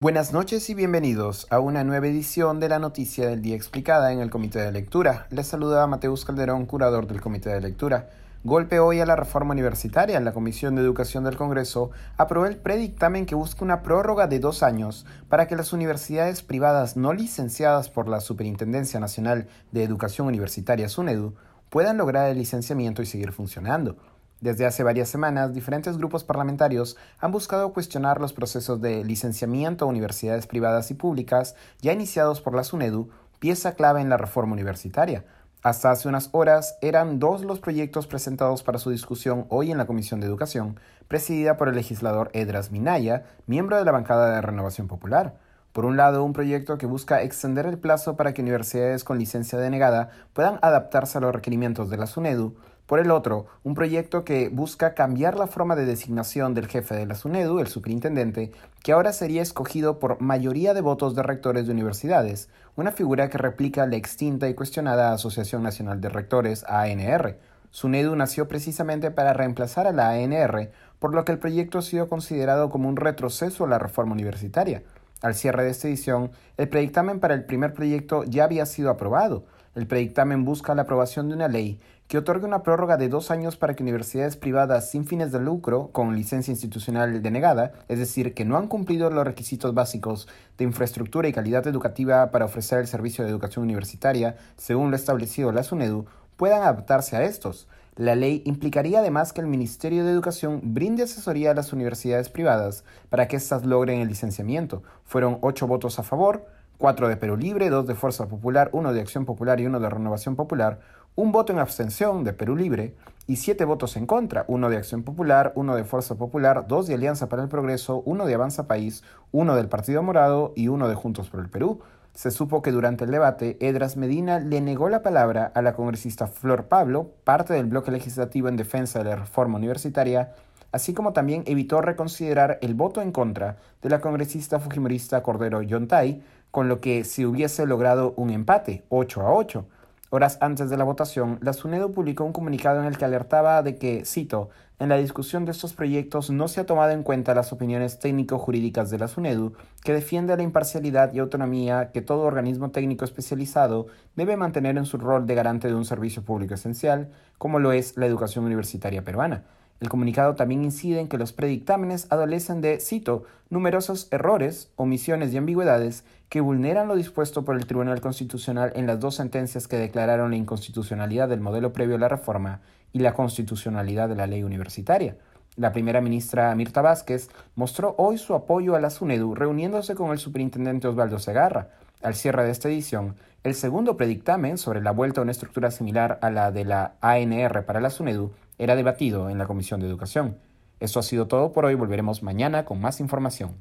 Buenas noches y bienvenidos a una nueva edición de la Noticia del Día Explicada en el Comité de Lectura. Les saluda Mateus Calderón, curador del Comité de Lectura. Golpe hoy a la reforma universitaria. La Comisión de Educación del Congreso aprobó el predictamen que busca una prórroga de dos años para que las universidades privadas no licenciadas por la Superintendencia Nacional de Educación Universitaria, SUNEDU, puedan lograr el licenciamiento y seguir funcionando. Desde hace varias semanas, diferentes grupos parlamentarios han buscado cuestionar los procesos de licenciamiento a universidades privadas y públicas ya iniciados por la SUNEDU, pieza clave en la reforma universitaria. Hasta hace unas horas eran dos los proyectos presentados para su discusión hoy en la Comisión de Educación, presidida por el legislador Edras Minaya, miembro de la bancada de Renovación Popular. Por un lado, un proyecto que busca extender el plazo para que universidades con licencia denegada puedan adaptarse a los requerimientos de la SUNEDU, por el otro, un proyecto que busca cambiar la forma de designación del jefe de la SUNEDU, el superintendente, que ahora sería escogido por mayoría de votos de rectores de universidades, una figura que replica la extinta y cuestionada Asociación Nacional de Rectores, ANR. SUNEDU nació precisamente para reemplazar a la ANR, por lo que el proyecto ha sido considerado como un retroceso a la reforma universitaria. Al cierre de esta edición, el predictamen para el primer proyecto ya había sido aprobado. El predictamen busca la aprobación de una ley que otorgue una prórroga de dos años para que universidades privadas sin fines de lucro, con licencia institucional denegada, es decir, que no han cumplido los requisitos básicos de infraestructura y calidad educativa para ofrecer el servicio de educación universitaria, según lo establecido la SUNEDU, puedan adaptarse a estos. La ley implicaría además que el Ministerio de Educación brinde asesoría a las universidades privadas para que éstas logren el licenciamiento. Fueron ocho votos a favor, cuatro de Perú Libre, dos de Fuerza Popular, uno de Acción Popular y uno de Renovación Popular, un voto en abstención de Perú Libre y siete votos en contra, uno de Acción Popular, uno de Fuerza Popular, dos de Alianza para el Progreso, uno de Avanza País, uno del Partido Morado y uno de Juntos por el Perú. Se supo que durante el debate, Edras Medina le negó la palabra a la congresista Flor Pablo, parte del bloque legislativo en defensa de la reforma universitaria, así como también evitó reconsiderar el voto en contra de la congresista fujimorista Cordero Yontay, con lo que se hubiese logrado un empate, 8 a 8. Horas antes de la votación, la SUNEDO publicó un comunicado en el que alertaba de que, cito, en la discusión de estos proyectos no se ha tomado en cuenta las opiniones técnico-jurídicas de la SUNEDU, que defiende la imparcialidad y autonomía que todo organismo técnico especializado debe mantener en su rol de garante de un servicio público esencial, como lo es la educación universitaria peruana. El comunicado también incide en que los predictámenes adolecen de, cito, numerosos errores, omisiones y ambigüedades que vulneran lo dispuesto por el Tribunal Constitucional en las dos sentencias que declararon la inconstitucionalidad del modelo previo a la reforma y la constitucionalidad de la ley universitaria. La primera ministra Mirta Vázquez mostró hoy su apoyo a la SUNEDU reuniéndose con el superintendente Osvaldo Segarra. Al cierre de esta edición, el segundo predictamen sobre la vuelta a una estructura similar a la de la ANR para la SUNEDU era debatido en la Comisión de Educación. Eso ha sido todo por hoy, volveremos mañana con más información.